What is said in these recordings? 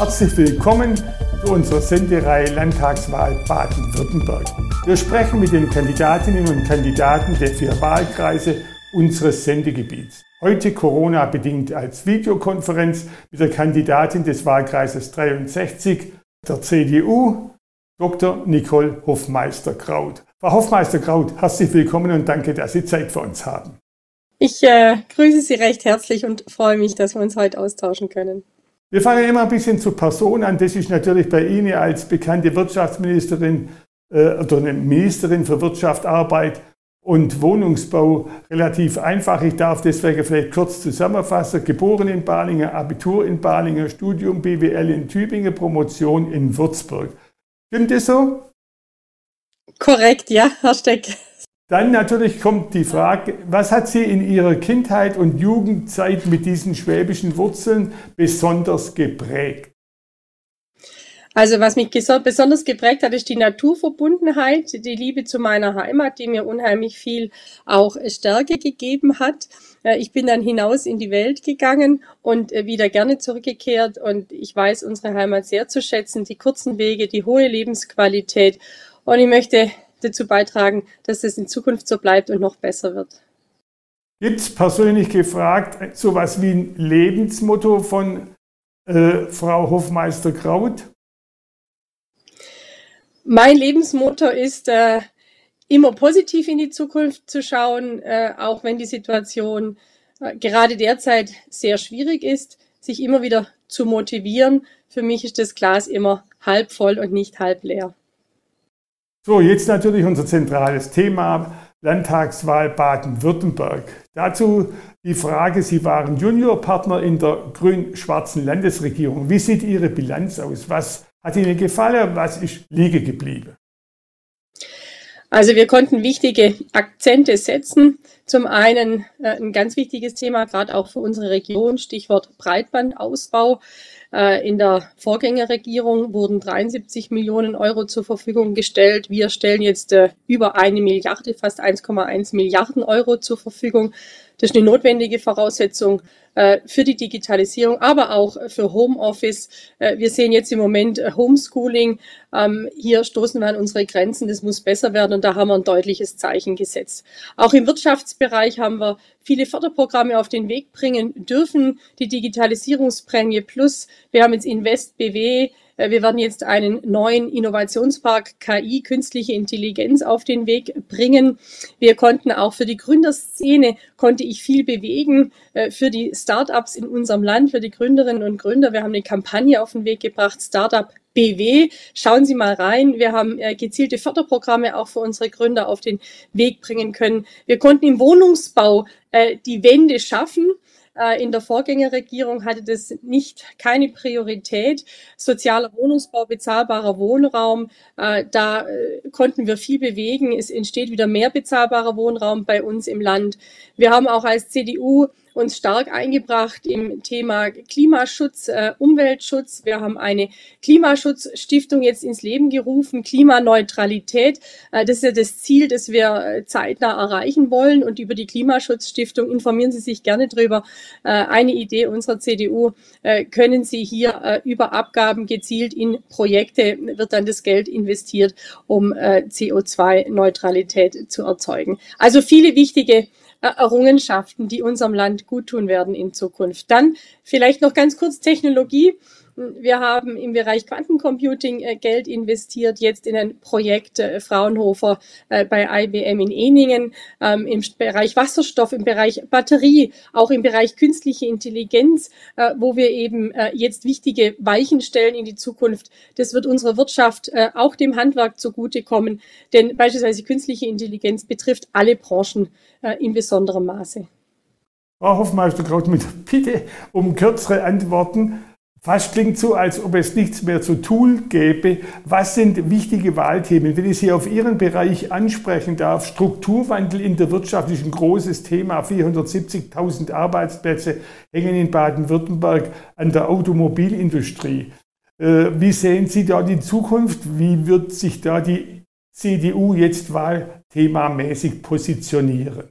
Herzlich willkommen zu unserer Sendereihe Landtagswahl Baden-Württemberg. Wir sprechen mit den Kandidatinnen und Kandidaten der vier Wahlkreise unseres Sendegebiets. Heute Corona-bedingt als Videokonferenz mit der Kandidatin des Wahlkreises 63 der CDU, Dr. Nicole Hofmeister-Kraut. Frau Hofmeister-Kraut, herzlich willkommen und danke, dass Sie Zeit für uns haben. Ich äh, grüße Sie recht herzlich und freue mich, dass wir uns heute austauschen können. Wir fangen immer ein bisschen zur Person an. Das ist natürlich bei Ihnen als bekannte Wirtschaftsministerin äh, oder eine Ministerin für Wirtschaft, Arbeit und Wohnungsbau relativ einfach. Ich darf deswegen vielleicht kurz zusammenfassen. Geboren in Balingen, Abitur in Balingen, Studium BWL in Tübingen, Promotion in Würzburg. Stimmt das so? Korrekt, ja, Herr Steck. Dann natürlich kommt die Frage, was hat Sie in Ihrer Kindheit und Jugendzeit mit diesen schwäbischen Wurzeln besonders geprägt? Also was mich besonders geprägt hat, ist die Naturverbundenheit, die Liebe zu meiner Heimat, die mir unheimlich viel auch Stärke gegeben hat. Äh, ich bin dann hinaus in die Welt gegangen und äh, wieder gerne zurückgekehrt und ich weiß unsere Heimat sehr zu schätzen, die kurzen Wege, die hohe Lebensqualität und ich möchte dazu beitragen, dass das in Zukunft so bleibt und noch besser wird. Gibt es persönlich gefragt so etwas wie ein Lebensmotto von äh, Frau Hofmeister-Kraut? Mein Lebensmotto ist, äh, immer positiv in die Zukunft zu schauen, äh, auch wenn die Situation äh, gerade derzeit sehr schwierig ist, sich immer wieder zu motivieren. Für mich ist das Glas immer halb voll und nicht halb leer. So, jetzt natürlich unser zentrales Thema, Landtagswahl Baden-Württemberg. Dazu die Frage, Sie waren Juniorpartner in der grün-schwarzen Landesregierung. Wie sieht Ihre Bilanz aus? Was hat Ihnen gefallen? Was ist liege geblieben? Also wir konnten wichtige Akzente setzen. Zum einen äh, ein ganz wichtiges Thema, gerade auch für unsere Region, Stichwort Breitbandausbau. Äh, in der Vorgängerregierung wurden 73 Millionen Euro zur Verfügung gestellt. Wir stellen jetzt äh, über eine Milliarde, fast 1,1 Milliarden Euro zur Verfügung. Das ist eine notwendige Voraussetzung für die Digitalisierung, aber auch für Homeoffice. Äh, wir sehen jetzt im Moment äh, Homeschooling. Ähm, hier stoßen wir an unsere Grenzen. Das muss besser werden und da haben wir ein deutliches Zeichen gesetzt. Auch im Wirtschaftsbereich haben wir viele Förderprogramme auf den Weg bringen dürfen. Die Digitalisierungsprämie Plus. Wir haben jetzt Invest BW äh, wir werden jetzt einen neuen Innovationspark KI, künstliche Intelligenz, auf den Weg bringen. Wir konnten auch für die Gründerszene, konnte ich viel bewegen, äh, für die Startups in unserem Land, für die Gründerinnen und Gründer. Wir haben eine Kampagne auf den Weg gebracht, Startup BW. Schauen Sie mal rein. Wir haben äh, gezielte Förderprogramme auch für unsere Gründer auf den Weg bringen können. Wir konnten im Wohnungsbau die Wende schaffen. Äh, in der Vorgängerregierung hatte das nicht keine Priorität. Sozialer Wohnungsbau, bezahlbarer Wohnraum, äh, da äh, konnten wir viel bewegen. Es entsteht wieder mehr bezahlbarer Wohnraum bei uns im Land. Wir haben auch als CDU uns stark eingebracht im Thema Klimaschutz, äh, Umweltschutz. Wir haben eine Klimaschutzstiftung jetzt ins Leben gerufen, Klimaneutralität. Äh, das ist ja das Ziel, das wir äh, zeitnah erreichen wollen. Und über die Klimaschutzstiftung informieren Sie sich gerne drüber. Äh, eine Idee unserer CDU äh, können Sie hier äh, über Abgaben gezielt in Projekte, wird dann das Geld investiert, um CO2-Neutralität zu erzeugen. Also viele wichtige Errungenschaften, die unserem Land guttun werden in Zukunft. Dann vielleicht noch ganz kurz Technologie. Wir haben im Bereich Quantencomputing äh, Geld investiert, jetzt in ein Projekt äh, Fraunhofer äh, bei IBM in Eningen, ähm, im Bereich Wasserstoff, im Bereich Batterie, auch im Bereich künstliche Intelligenz, wo wir eben jetzt wichtige Weichen stellen in die Zukunft. Das wird unserer Wirtschaft auch dem Handwerk zugutekommen, denn beispielsweise künstliche Intelligenz betrifft alle Branchen in besonderem Maße. Frau mit Bitte um kürzere Antworten. Fast klingt so, als ob es nichts mehr zu tun gäbe. Was sind wichtige Wahlthemen? Wenn ich Sie auf Ihren Bereich ansprechen darf, Strukturwandel in der Wirtschaft ist ein großes Thema. 470.000 Arbeitsplätze hängen in Baden-Württemberg an der Automobilindustrie. Äh, wie sehen Sie da die Zukunft? Wie wird sich da die CDU jetzt wahlthemamäßig positionieren?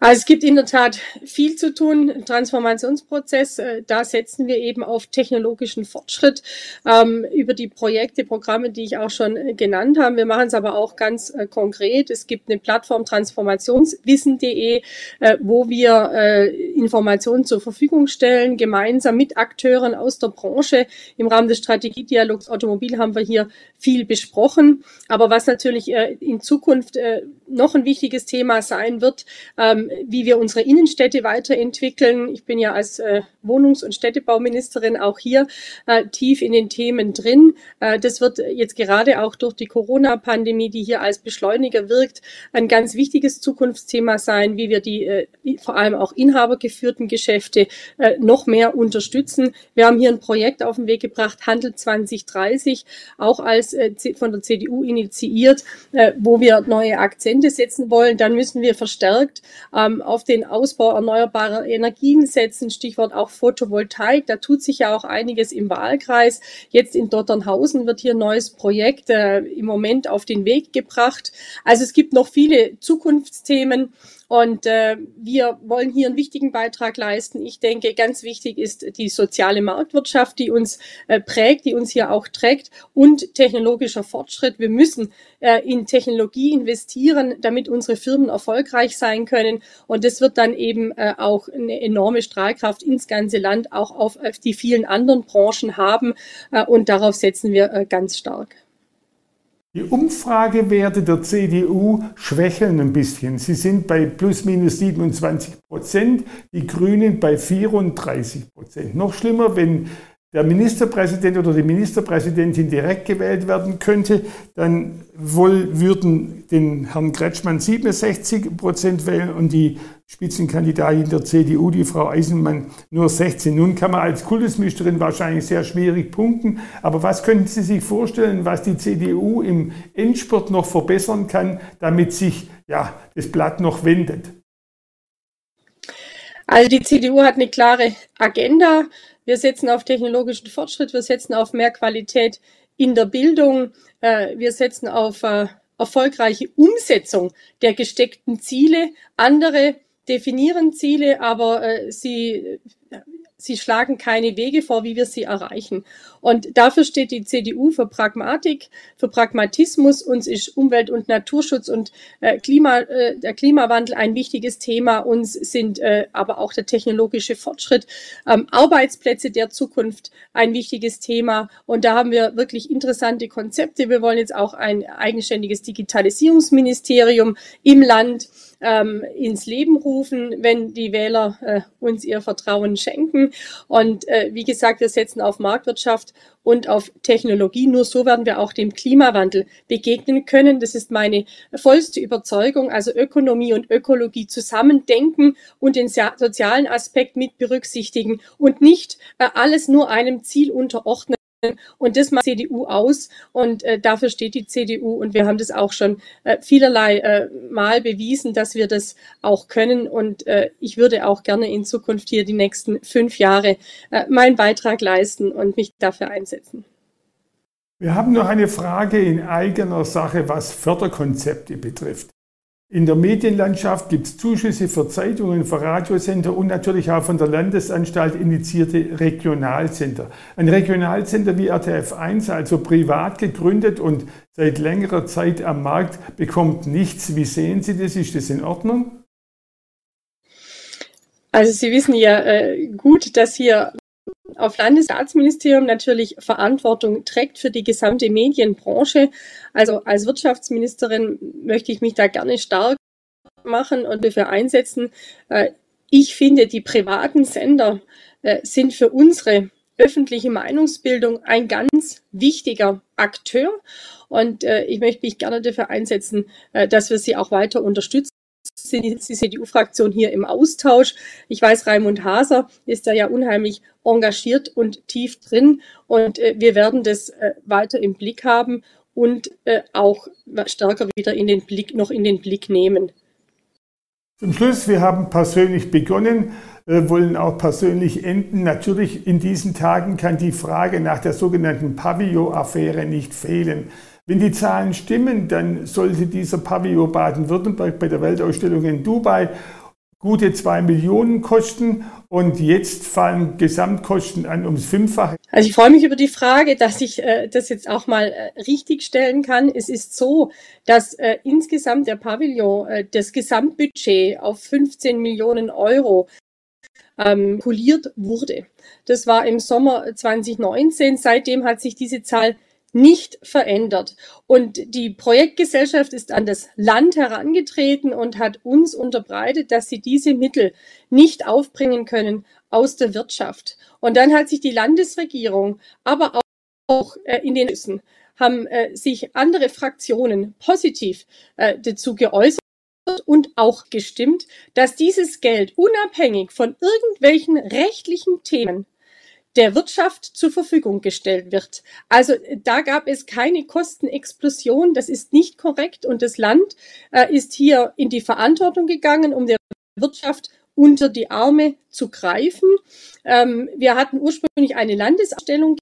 Also es gibt in der Tat viel zu tun, Transformationsprozess. Äh, da setzen wir eben auf technologischen Fortschritt ähm, über die Projekte, Programme, die ich auch schon äh, genannt habe. Wir machen es aber auch ganz äh, konkret. Es gibt eine Plattform transformationswissen.de, äh, wo wir äh, Informationen zur Verfügung stellen, gemeinsam mit Akteuren aus der Branche. Im Rahmen des Strategiedialogs Automobil haben wir hier viel besprochen. Aber was natürlich äh, in Zukunft noch ein wichtiges Thema sein wird, ähm, wie wir unsere Innenstädte weiterentwickeln. Ich bin ja als äh, Wohnungs- und Städtebauministerin auch hier äh, tief in den Themen drin. Äh, das wird jetzt gerade auch durch die Corona-Pandemie, die hier als Beschleuniger wirkt, ein ganz wichtiges Zukunftsthema sein, wie wir die äh, vor allem auch inhabergeführten Geschäfte äh, noch mehr unterstützen. Wir haben hier ein Projekt auf den Weg gebracht, Handel 2030, auch als äh, von der CDU initiiert, wo wir neue Akzente setzen wollen. Dann müssen wir verstärkt ähm, auf den Ausbau erneuerbarer Energien setzen, Stichwort auch Photovoltaik. Da tut sich ja auch einiges im Wahlkreis. Jetzt in Dotternhausen wird hier ein neues Projekt äh, im Moment auf den Weg gebracht. Also es gibt noch viele Zukunftsthemen. Und äh, wir wollen hier einen wichtigen Beitrag leisten. Ich denke, ganz wichtig ist die soziale Marktwirtschaft, die uns äh, prägt, die uns hier auch trägt und technologischer Fortschritt. Wir müssen äh, in Technologie investieren, damit unsere Firmen erfolgreich sein können. Und das wird dann eben äh, auch eine enorme Strahlkraft ins ganze Land, auch auf, auf die vielen anderen Branchen haben. Äh, und darauf setzen wir äh, ganz stark. Die Umfragewerte der CDU schwächeln ein bisschen. Sie sind bei plus minus 27 Prozent, die Grünen bei 34 Prozent. Noch schlimmer, wenn der Ministerpräsident oder die Ministerpräsidentin direkt gewählt werden könnte, dann wohl würden den Herrn Kretschmann 67 Prozent wählen und die Spitzenkandidatin der CDU, die Frau Eisenmann, nur 16. Nun kann man als Kultusministerin wahrscheinlich sehr schwierig punkten, aber was könnten Sie sich vorstellen, was die CDU im Endspurt noch verbessern kann, damit sich ja, das Blatt noch wendet? Also die CDU hat eine klare Agenda. Wir setzen auf technologischen Fortschritt, wir setzen auf mehr Qualität in der Bildung, äh, wir setzen auf äh, erfolgreiche Umsetzung der gesteckten Ziele. Andere definieren Ziele, aber äh, sie sie schlagen keine Wege vor, wie wir sie erreichen. Und dafür steht die CDU für Pragmatik, für Pragmatismus. Uns ist Umwelt- und Naturschutz und äh, Klima, äh, der Klimawandel ein wichtiges Thema. Uns sind äh, aber auch der technologische Fortschritt, ähm, Arbeitsplätze der Zukunft ein wichtiges Thema. Und da haben wir wirklich interessante Konzepte. Wir wollen jetzt auch ein eigenständiges Digitalisierungsministerium im Land ähm, ins Leben rufen, wenn die Wähler äh, uns ihr Vertrauen schenken. Und äh, wie gesagt, wir setzen auf Marktwirtschaft und auf Technologie. Nur so werden wir auch dem Klimawandel begegnen können. Das ist meine vollste Überzeugung. Also Ökonomie und Ökologie zusammendenken und den sozialen Aspekt mit berücksichtigen und nicht äh, alles nur einem Ziel unterordnen und das macht die CDU aus und äh, dafür steht die CDU und wir haben das auch schon äh, vielerlei äh, Mal bewiesen, dass wir das auch können und äh, ich würde auch gerne in Zukunft hier die nächsten fünf Jahre äh, meinen Beitrag leisten und mich dafür einsetzen. Wir haben noch eine Frage in eigener Sache, was Förderkonzepte betrifft. In der Medienlandschaft gibt es Zuschüsse für Zeitungen, für Radiosender und natürlich auch von der Landesanstalt initiierte Regionalcenter. Ein Regionalcenter wie RTF1, also privat gegründet und seit längerer Zeit am Markt, bekommt nichts. Wie sehen Sie das? Ist das in Ordnung? Also Sie wissen ja äh, gut, dass hier auf Landesstaatsministerium natürlich Verantwortung trägt für die gesamte Medienbranche. Also als Wirtschaftsministerin möchte ich mich da gerne stark machen und dafür einsetzen. Äh, ich finde, die privaten Sender äh, sind für unsere öffentliche Meinungsbildung ein ganz wichtiger Akteur. Und äh, ich möchte mich gerne dafür einsetzen, dass wir sie auch weiter unterstützen CDU-Fraktion hier im Austausch. Ich weiß, Raimund Haser ist da ja unheimlich engagiert und tief drin und äh, wir werden das äh, weiter im Blick haben und äh, auch stärker wieder in den Blick, noch in den Blick nehmen. Zum Schluss, wir haben persönlich begonnen, äh, wollen auch persönlich enden. Natürlich in diesen Tagen kann die Frage nach der sogenannten Pavio-Affäre nicht fehlen. Wenn die Zahlen stimmen, dann sollte dieser Pavillon Baden-Württemberg bei der Weltausstellung in Dubai gute zwei Millionen kosten und jetzt fallen Gesamtkosten an ums Fünffache. Also ich freue mich über die Frage, dass ich äh, das jetzt auch mal äh, richtig stellen kann. Es ist so, dass äh, insgesamt der Pavillon äh, das Gesamtbudget auf 15 Millionen Euro ähm, poliert wurde. Das war im Sommer 2019. Seitdem hat sich diese Zahl nicht verändert. Und die Projektgesellschaft ist an das Land herangetreten und hat uns unterbreitet, dass sie diese Mittel nicht aufbringen können aus der Wirtschaft. Und dann hat sich die Landesregierung, aber auch äh, in den Nüssen, haben äh, sich andere Fraktionen positiv äh, dazu geäußert und auch gestimmt, dass dieses Geld unabhängig von irgendwelchen rechtlichen Themen der Wirtschaft zur Verfügung gestellt wird. Also da gab es keine Kostenexplosion, das ist nicht korrekt und das Land äh, ist hier in die Verantwortung gegangen, um der Wirtschaft unter die Arme zu greifen. Ähm, wir hatten ursprünglich eine Landesausstellung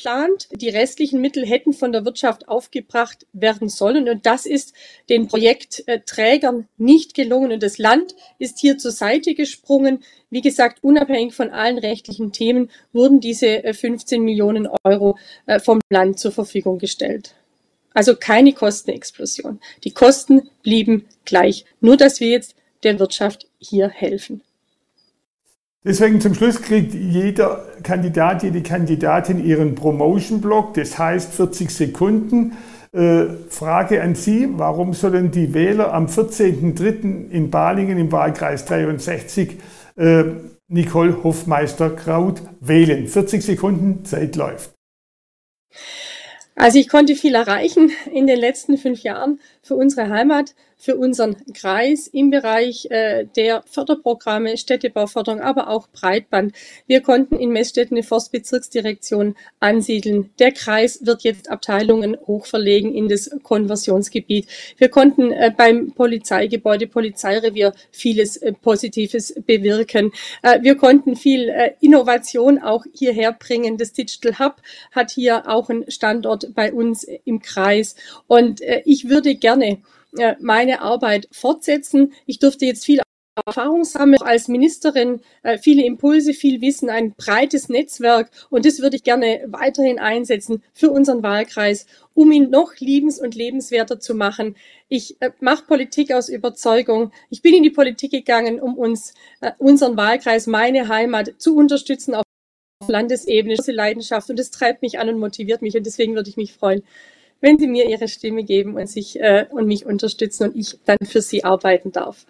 geplant. Die restlichen Mittel hätten von der Wirtschaft aufgebracht werden sollen. Und das ist den Projektträgern nicht gelungen. Und das Land ist hier zur Seite gesprungen. Wie gesagt, unabhängig von allen rechtlichen Themen wurden diese 15 äh, Millionen Euro äh, vom Land zur Verfügung gestellt. Also keine Kostenexplosion. Die Kosten blieben gleich. Nur, dass wir jetzt der Wirtschaft hier helfen. Deswegen zum Schluss kriegt jeder Kandidat, jede Kandidatin ihren Promotion-Block, das heißt 40 Sekunden. Äh, Frage an Sie, warum sollen die Wähler am 14.03. in Balingen im Wahlkreis 63 äh, Nicole Hofmeister-Kraut wählen? 40 Sekunden, Zeit läuft. Also ich konnte viel erreichen in den letzten fünf Jahren für unsere Heimat, für unseren Kreis im Bereich äh, der Förderprogramme, Städtebauförderung, aber auch Breitband. Wir konnten in Messstätten eine Forstbezirksdirektion ansiedeln. Der Kreis wird jetzt Abteilungen hochverlegen in das Konversionsgebiet. Wir konnten äh, beim Polizeigebäude, Polizeirevier vieles äh, Positives bewirken. Wir konnten viel Innovation auch hierher bringen. Das Digital Hub hat hier auch einen Standort bei uns im Kreis. Und ich würde gerne meine Arbeit fortsetzen. Ich durfte jetzt viel Erfahrung sammeln, als Ministerin äh, viele Impulse, viel Wissen, ein breites Netzwerk und das würde ich gerne weiterhin einsetzen für unseren Wahlkreis, um ihn noch liebens- und lebenswerter zu machen. Ich äh, mache Politik aus Überzeugung. Ich bin in die Politik gegangen, um uns, unseren Wahlkreis, meine Heimat zu unterstützen auf Landesebene. Diese Leidenschaft und das treibt mich an und motiviert mich und deswegen würde ich mich freuen, wenn Sie mir Ihre Stimme geben und sich äh, und mich unterstützen und ich dann für Sie arbeiten darf.